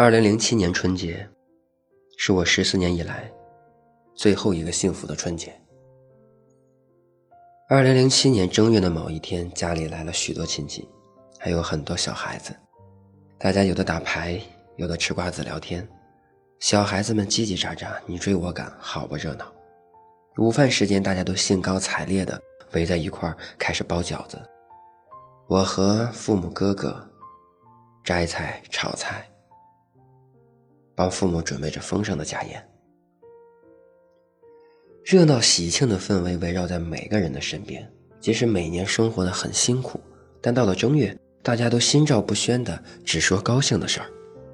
二零零七年春节，是我十四年以来最后一个幸福的春节。二零零七年正月的某一天，家里来了许多亲戚，还有很多小孩子。大家有的打牌，有的吃瓜子聊天，小孩子们叽叽喳喳，你追我赶，好不热闹。午饭时间，大家都兴高采烈地围在一块儿开始包饺子。我和父母、哥哥摘菜、炒菜。帮父母准备着丰盛的家宴，热闹喜庆的氛围围绕在每个人的身边。即使每年生活的很辛苦，但到了正月，大家都心照不宣的只说高兴的事儿，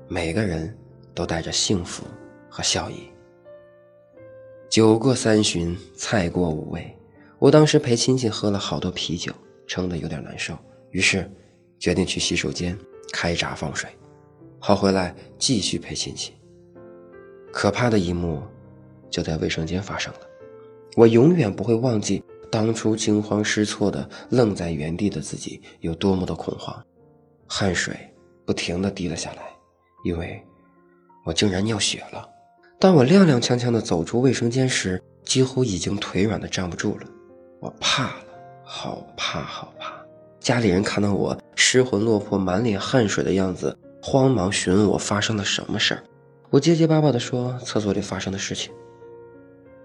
每个人都带着幸福和笑意。酒过三巡，菜过五味，我当时陪亲戚喝了好多啤酒，撑得有点难受，于是决定去洗手间开闸放水。好，回来继续陪亲戚。可怕的一幕就在卫生间发生了，我永远不会忘记当初惊慌失措的愣在原地的自己有多么的恐慌，汗水不停的滴了下来，因为我竟然尿血了。当我踉踉跄跄的走出卫生间时，几乎已经腿软的站不住了。我怕了，好怕好怕！家里人看到我失魂落魄、满脸汗水的样子。慌忙询问我发生了什么事儿，我结结巴巴地说厕所里发生的事情。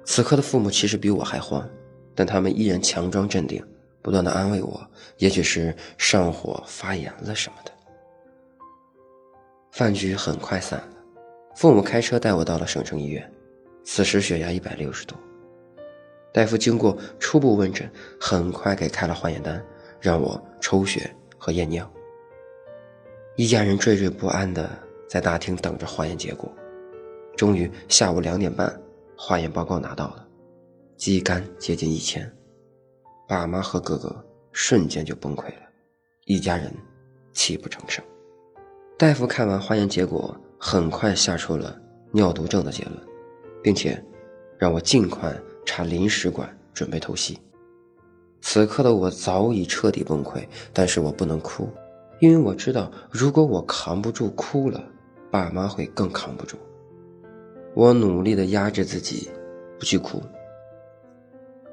此刻的父母其实比我还慌，但他们依然强装镇定，不断地安慰我，也许是上火发炎了什么的。饭局很快散了，父母开车带我到了省城医院，此时血压一百六十度，大夫经过初步问诊，很快给开了化验单，让我抽血和验尿。一家人惴惴不安的在大厅等着化验结果。终于下午两点半，化验报告拿到了，肌酐接近一千，爸妈和哥哥瞬间就崩溃了，一家人泣不成声。大夫看完化验结果，很快下出了尿毒症的结论，并且让我尽快插临时管准备透析。此刻的我早已彻底崩溃，但是我不能哭。因为我知道，如果我扛不住哭了，爸妈会更扛不住。我努力的压制自己，不去哭。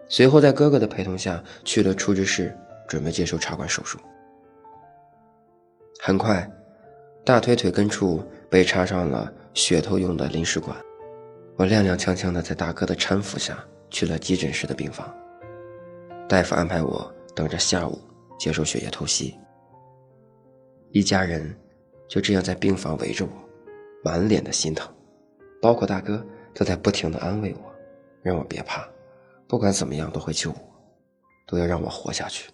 随后，在哥哥的陪同下去了处置室，准备接受插管手术。很快，大腿腿根处被插上了血透用的临时管。我踉踉跄跄的在大哥的搀扶下去了急诊室的病房。大夫安排我等着下午接受血液透析。一家人就这样在病房围着我，满脸的心疼，包括大哥都在不停的安慰我，让我别怕，不管怎么样都会救我，都要让我活下去，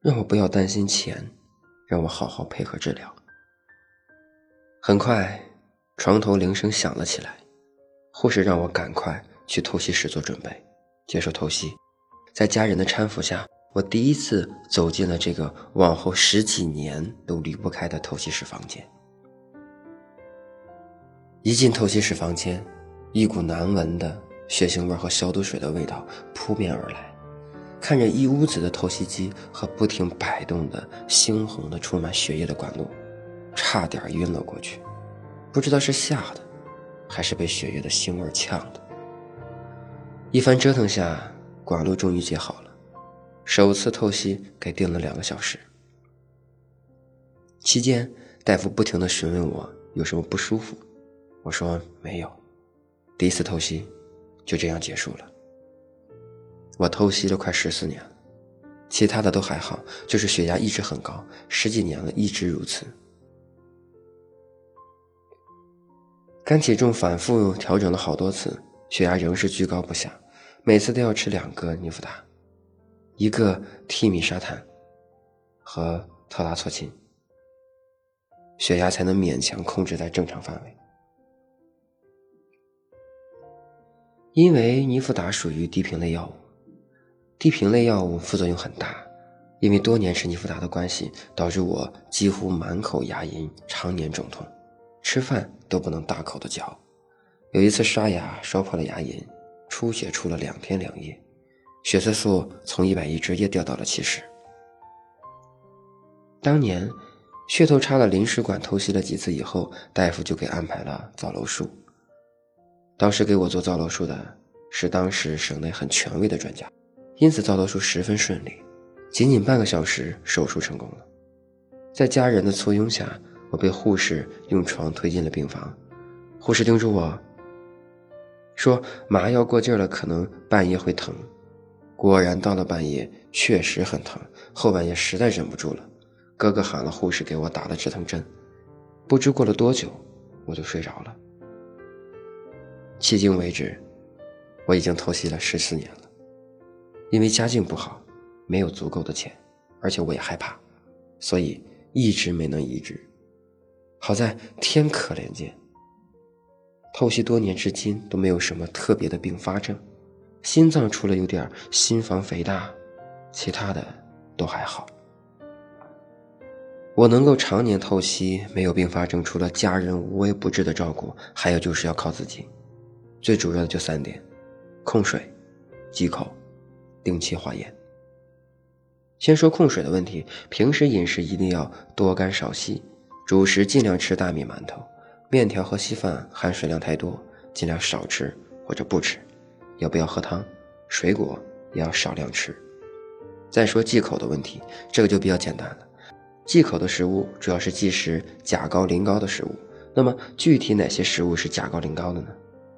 让我不要担心钱，让我好好配合治疗。很快，床头铃声响了起来，护士让我赶快去透析室做准备，接受透析，在家人的搀扶下。我第一次走进了这个往后十几年都离不开的透析室房间。一进透析室房间，一股难闻的血腥味和消毒水的味道扑面而来。看着一屋子的透析机和不停摆动的猩红的充满血液的管路，差点晕了过去。不知道是吓的，还是被血液的腥味呛的。一番折腾下，管路终于接好了。首次透析给定了两个小时，期间大夫不停的询问我有什么不舒服，我说没有。第一次透析就这样结束了。我透析了快十四年了，其他的都还好，就是血压一直很高，十几年了一直如此。肝体重反复调整了好多次，血压仍是居高不下，每次都要吃两个尼福达。一个替米沙坦和特拉唑嗪，血压才能勉强控制在正常范围。因为尼福达属于低频类药物，低频类药物副作用很大。因为多年吃尼福达的关系，导致我几乎满口牙龈，常年肿痛，吃饭都不能大口的嚼。有一次刷牙刷破了牙龈，出血出了两天两夜。血色素从一百一直接掉到了七十。当年，血头插了临时管透析了几次以后，大夫就给安排了造瘘术。当时给我做造瘘术的是当时省内很权威的专家，因此造瘘术十分顺利，仅仅半个小时手术成功了。在家人的簇拥下，我被护士用床推进了病房。护士叮嘱我说：“麻药过劲了，可能半夜会疼。”果然到了半夜，确实很疼。后半夜实在忍不住了，哥哥喊了护士给我打了止疼针。不知过了多久，我就睡着了。迄今为止，我已经透析了十四年了。因为家境不好，没有足够的钱，而且我也害怕，所以。一直没能移植，好在天可怜见，透析多年至今都没有什么特别的并发症，心脏除了有点心房肥大，其他的都还好。我能够常年透析没有并发症，除了家人无微不至的照顾，还有就是要靠自己，最主要的就三点：控水、忌口、定期化验。先说控水的问题，平时饮食一定要多干少稀，主食尽量吃大米、馒头、面条和稀饭，含水量太多，尽量少吃或者不吃。要不要喝汤？水果也要少量吃。再说忌口的问题，这个就比较简单了。忌口的食物主要是忌食钾高磷高的食物。那么具体哪些食物是钾高磷高的呢？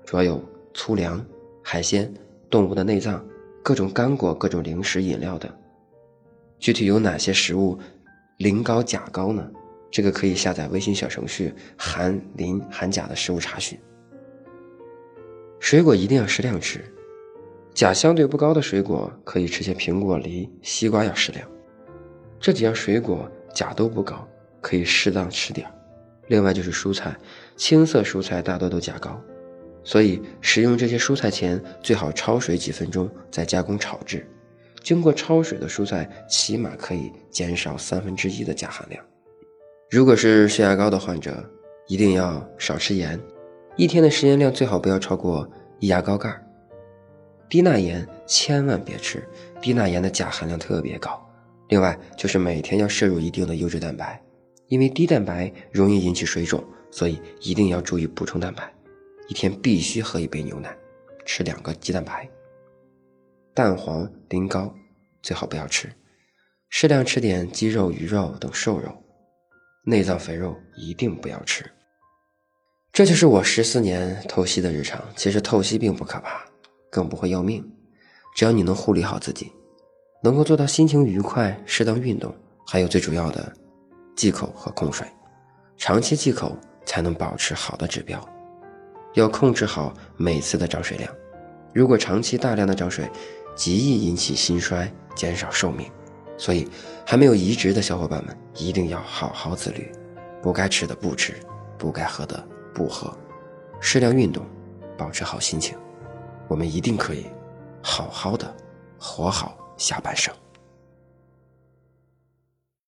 主要有粗粮、海鲜、动物的内脏、各种干果、各种零食、饮料等。具体有哪些食物磷高钾高呢？这个可以下载微信小程序“含磷含钾”的食物查询。水果一定要适量吃，钾相对不高的水果可以吃些苹果、梨、西瓜要适量。这几样水果钾都不高，可以适当吃点另外就是蔬菜，青色蔬菜大多都钾高，所以食用这些蔬菜前最好焯水几分钟再加工炒制。经过焯水的蔬菜，起码可以减少三分之一的钾含量。如果是血压高的患者，一定要少吃盐，一天的食盐量最好不要超过一牙膏盖。低钠盐千万别吃，低钠盐的钾含量特别高。另外就是每天要摄入一定的优质蛋白，因为低蛋白容易引起水肿，所以一定要注意补充蛋白。一天必须喝一杯牛奶，吃两个鸡蛋白。蛋黄、磷膏最好不要吃，适量吃点鸡肉、鱼肉等瘦肉，内脏肥肉一定不要吃。这就是我十四年透析的日常。其实透析并不可怕，更不会要命，只要你能护理好自己，能够做到心情愉快、适当运动，还有最主要的忌口和控水，长期忌口才能保持好的指标。要控制好每次的涨水量，如果长期大量的涨水。极易引起心衰，减少寿命，所以还没有移植的小伙伴们一定要好好自律，不该吃的不吃，不该喝的不喝，适量运动，保持好心情，我们一定可以好好的活好下半生。